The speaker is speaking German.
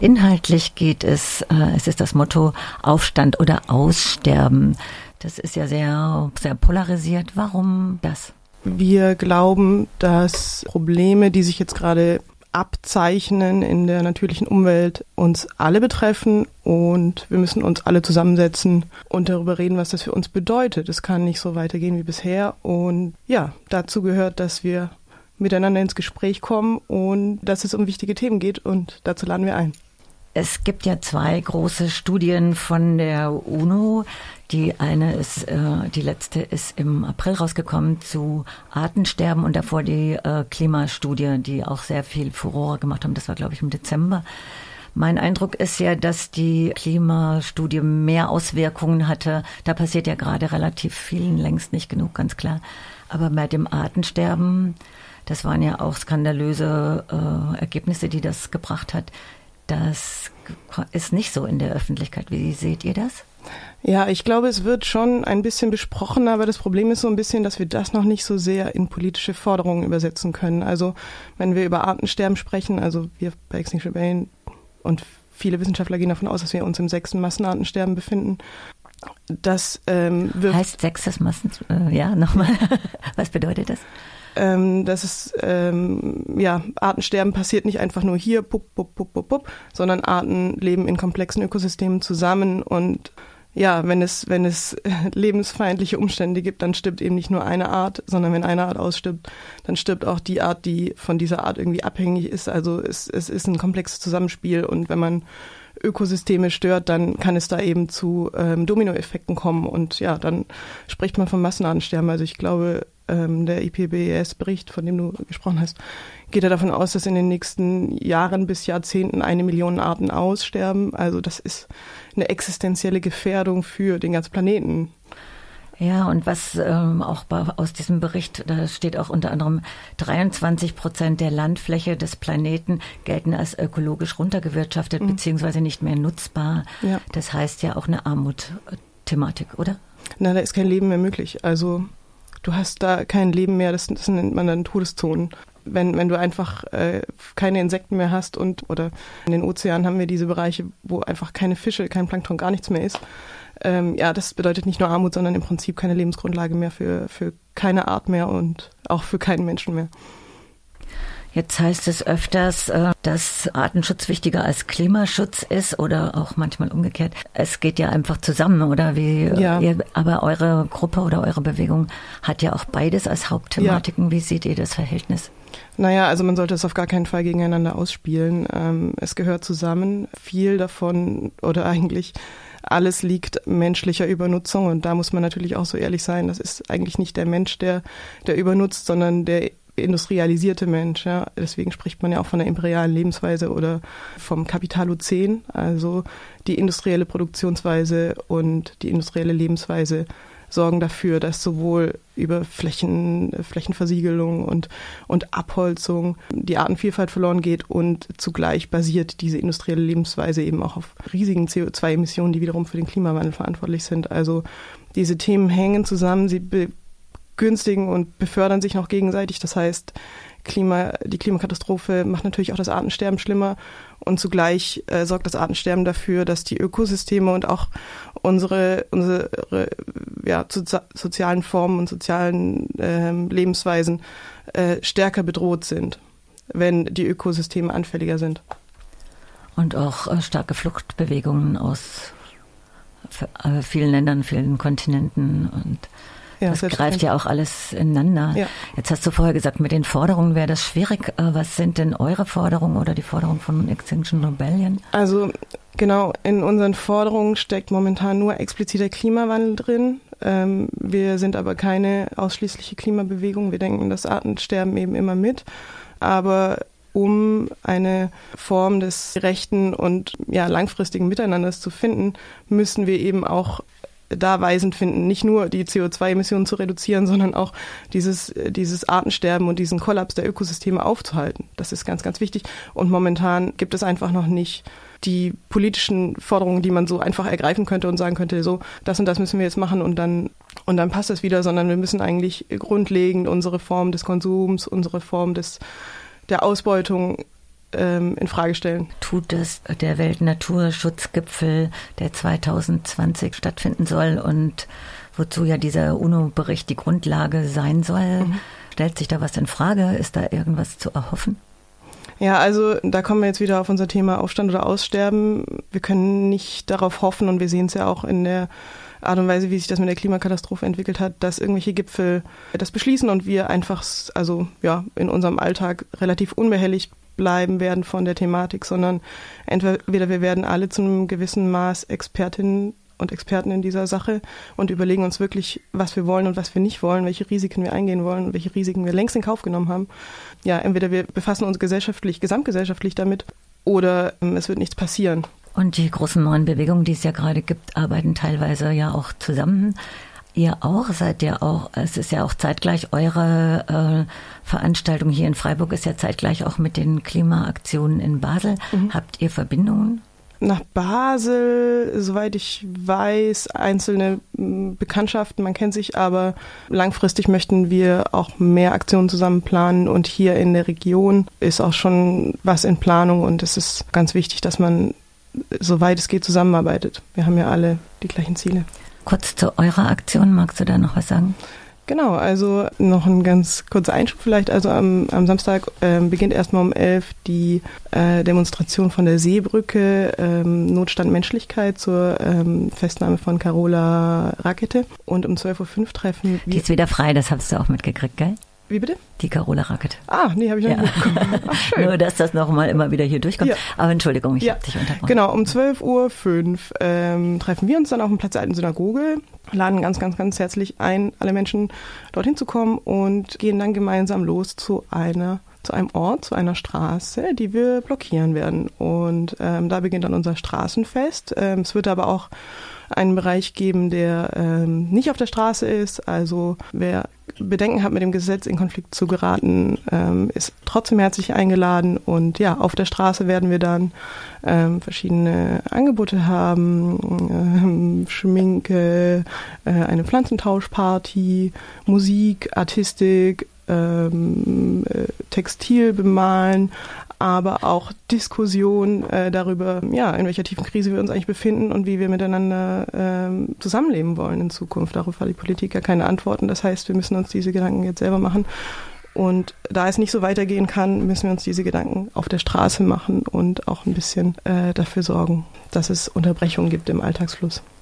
Inhaltlich geht es, äh, es ist das Motto Aufstand oder Aussterben. Das ist ja sehr, sehr polarisiert. Warum das? Wir glauben, dass Probleme, die sich jetzt gerade abzeichnen in der natürlichen Umwelt, uns alle betreffen und wir müssen uns alle zusammensetzen und darüber reden, was das für uns bedeutet. Es kann nicht so weitergehen wie bisher und ja, dazu gehört, dass wir miteinander ins Gespräch kommen und dass es um wichtige Themen geht und dazu laden wir ein. Es gibt ja zwei große Studien von der UNO. Die eine ist, äh, die letzte ist im April rausgekommen zu Artensterben und davor die äh, Klimastudie, die auch sehr viel Furore gemacht haben. Das war, glaube ich, im Dezember. Mein Eindruck ist ja, dass die Klimastudie mehr Auswirkungen hatte. Da passiert ja gerade relativ viel, längst nicht genug, ganz klar. Aber bei dem Artensterben, das waren ja auch skandalöse äh, Ergebnisse, die das gebracht hat. Das ist nicht so in der Öffentlichkeit. Wie seht ihr das? Ja, ich glaube, es wird schon ein bisschen besprochen, aber das Problem ist so ein bisschen, dass wir das noch nicht so sehr in politische Forderungen übersetzen können. Also wenn wir über Artensterben sprechen, also wir bei Extinction Rebellion und viele Wissenschaftler gehen davon aus, dass wir uns im sechsten Massenartensterben befinden. Das ähm, heißt sechstes Massen. Äh, ja, nochmal. Was bedeutet das? Ähm, dass es ähm, ja Artensterben passiert nicht einfach nur hier, pup, pup, pup, pup, pup, sondern Arten leben in komplexen Ökosystemen zusammen und ja, wenn es, wenn es lebensfeindliche Umstände gibt, dann stirbt eben nicht nur eine Art, sondern wenn eine Art ausstirbt, dann stirbt auch die Art, die von dieser Art irgendwie abhängig ist. Also es, es ist ein komplexes Zusammenspiel und wenn man Ökosysteme stört, dann kann es da eben zu ähm, Dominoeffekten kommen und ja, dann spricht man von Massenartensterben. Also ich glaube, ähm, der IPBES-Bericht, von dem du gesprochen hast, geht er davon aus, dass in den nächsten Jahren bis Jahrzehnten eine Million Arten aussterben. Also das ist eine existenzielle Gefährdung für den ganzen Planeten. Ja, und was ähm, auch bei, aus diesem Bericht, da steht auch unter anderem, 23 Prozent der Landfläche des Planeten gelten als ökologisch runtergewirtschaftet, mhm. beziehungsweise nicht mehr nutzbar. Ja. Das heißt ja auch eine Armut-Thematik, oder? Na, da ist kein Leben mehr möglich. Also du hast da kein Leben mehr, das, das nennt man dann Todeszonen. Wenn, wenn du einfach äh, keine Insekten mehr hast und oder in den Ozeanen haben wir diese Bereiche, wo einfach keine Fische, kein Plankton, gar nichts mehr ist. Ähm, ja, das bedeutet nicht nur Armut, sondern im Prinzip keine Lebensgrundlage mehr für, für keine Art mehr und auch für keinen Menschen mehr. Jetzt heißt es öfters, äh, dass Artenschutz wichtiger als Klimaschutz ist oder auch manchmal umgekehrt. Es geht ja einfach zusammen, oder wie? Ja. Ihr, aber eure Gruppe oder eure Bewegung hat ja auch beides als Hauptthematiken. Ja. Wie seht ihr das Verhältnis? Naja, also man sollte es auf gar keinen Fall gegeneinander ausspielen. Ähm, es gehört zusammen. Viel davon oder eigentlich alles liegt menschlicher Übernutzung und da muss man natürlich auch so ehrlich sein, das ist eigentlich nicht der Mensch, der, der übernutzt, sondern der industrialisierte Mensch. Ja. Deswegen spricht man ja auch von der imperialen Lebensweise oder vom Kapitalozän, also die industrielle Produktionsweise und die industrielle Lebensweise sorgen dafür, dass sowohl über Flächen, Flächenversiegelung und, und Abholzung die Artenvielfalt verloren geht und zugleich basiert diese industrielle Lebensweise eben auch auf riesigen CO2-Emissionen, die wiederum für den Klimawandel verantwortlich sind. Also diese Themen hängen zusammen, sie begünstigen und befördern sich noch gegenseitig. Das heißt, Klima, die Klimakatastrophe macht natürlich auch das Artensterben schlimmer und zugleich äh, sorgt das Artensterben dafür, dass die Ökosysteme und auch unsere, unsere ja, so, sozialen Formen und sozialen äh, Lebensweisen äh, stärker bedroht sind, wenn die Ökosysteme anfälliger sind. Und auch äh, starke Fluchtbewegungen aus äh, vielen Ländern, vielen Kontinenten und ja, das greift ja auch alles ineinander. Ja. Jetzt hast du vorher gesagt, mit den Forderungen wäre das schwierig. Äh, was sind denn eure Forderungen oder die Forderungen von Extinction Rebellion? Also genau, in unseren Forderungen steckt momentan nur expliziter Klimawandel drin. Ähm, wir sind aber keine ausschließliche Klimabewegung. Wir denken das Artensterben eben immer mit. Aber um eine Form des gerechten und ja, langfristigen Miteinanders zu finden, müssen wir eben auch da weisend finden, nicht nur die CO2-Emissionen zu reduzieren, sondern auch dieses, dieses Artensterben und diesen Kollaps der Ökosysteme aufzuhalten. Das ist ganz, ganz wichtig. Und momentan gibt es einfach noch nicht die politischen Forderungen, die man so einfach ergreifen könnte und sagen könnte, so, das und das müssen wir jetzt machen und dann, und dann passt das wieder, sondern wir müssen eigentlich grundlegend unsere Form des Konsums, unsere Form des, der Ausbeutung ähm, in Frage stellen. Tut es der Weltnaturschutzgipfel, der 2020 stattfinden soll und wozu ja dieser UNO-Bericht die Grundlage sein soll? Mhm. Stellt sich da was in Frage? Ist da irgendwas zu erhoffen? Ja, also da kommen wir jetzt wieder auf unser Thema Aufstand oder Aussterben. Wir können nicht darauf hoffen und wir sehen es ja auch in der Art und Weise, wie sich das mit der Klimakatastrophe entwickelt hat, dass irgendwelche Gipfel das beschließen und wir einfach, also ja, in unserem Alltag relativ unbehelligt bleiben werden von der Thematik, sondern entweder wir werden alle zu einem gewissen Maß Expertinnen und Experten in dieser Sache und überlegen uns wirklich, was wir wollen und was wir nicht wollen, welche Risiken wir eingehen wollen und welche Risiken wir längst in Kauf genommen haben. Ja, entweder wir befassen uns gesellschaftlich, gesamtgesellschaftlich damit oder ähm, es wird nichts passieren. Und die großen neuen Bewegungen, die es ja gerade gibt, arbeiten teilweise ja auch zusammen. Ihr auch, seid ihr auch, es ist ja auch zeitgleich eure äh, Veranstaltung hier in Freiburg ist ja zeitgleich auch mit den Klimaaktionen in Basel. Mhm. Habt ihr Verbindungen? Nach Basel, soweit ich weiß, einzelne Bekanntschaften, man kennt sich, aber langfristig möchten wir auch mehr Aktionen zusammen planen und hier in der Region ist auch schon was in Planung und es ist ganz wichtig, dass man soweit es geht, zusammenarbeitet. Wir haben ja alle die gleichen Ziele. Kurz zu eurer Aktion, magst du da noch was sagen? Genau, also noch ein ganz kurzer Einschub vielleicht. Also am, am Samstag ähm, beginnt erstmal um elf die äh, Demonstration von der Seebrücke, ähm, Notstand Menschlichkeit zur ähm, Festnahme von Carola Rakete. Und um 12.05 Uhr treffen wir. Die ist wieder frei, das hast du auch mitgekriegt, gell? Wie bitte? Die Carola Racket. Ah, nee, habe ich noch ja. nicht mitbekommen. Ach, schön. Nur, dass das nochmal immer wieder hier durchkommt. Ja. Aber Entschuldigung, ich ja. habe dich unterbrochen. Genau, um 12.05 Uhr ähm, treffen wir uns dann auf dem Platz der alten Synagoge, laden ganz, ganz, ganz herzlich ein, alle Menschen dorthin zu kommen und gehen dann gemeinsam los zu einer zu einem Ort, zu einer Straße, die wir blockieren werden. Und ähm, da beginnt dann unser Straßenfest. Ähm, es wird aber auch einen Bereich geben, der ähm, nicht auf der Straße ist. Also wer Bedenken hat, mit dem Gesetz in Konflikt zu geraten, ähm, ist trotzdem herzlich eingeladen. Und ja, auf der Straße werden wir dann ähm, verschiedene Angebote haben, ähm, Schminke, äh, eine Pflanzentauschparty, Musik, Artistik, ähm, äh, Textil bemalen, aber auch Diskussion äh, darüber, ja, in welcher tiefen Krise wir uns eigentlich befinden und wie wir miteinander ähm, zusammenleben wollen in Zukunft. Darauf hat die Politik ja keine Antworten. Das heißt, wir müssen uns diese Gedanken jetzt selber machen. Und da es nicht so weitergehen kann, müssen wir uns diese Gedanken auf der Straße machen und auch ein bisschen äh, dafür sorgen, dass es Unterbrechungen gibt im Alltagsfluss.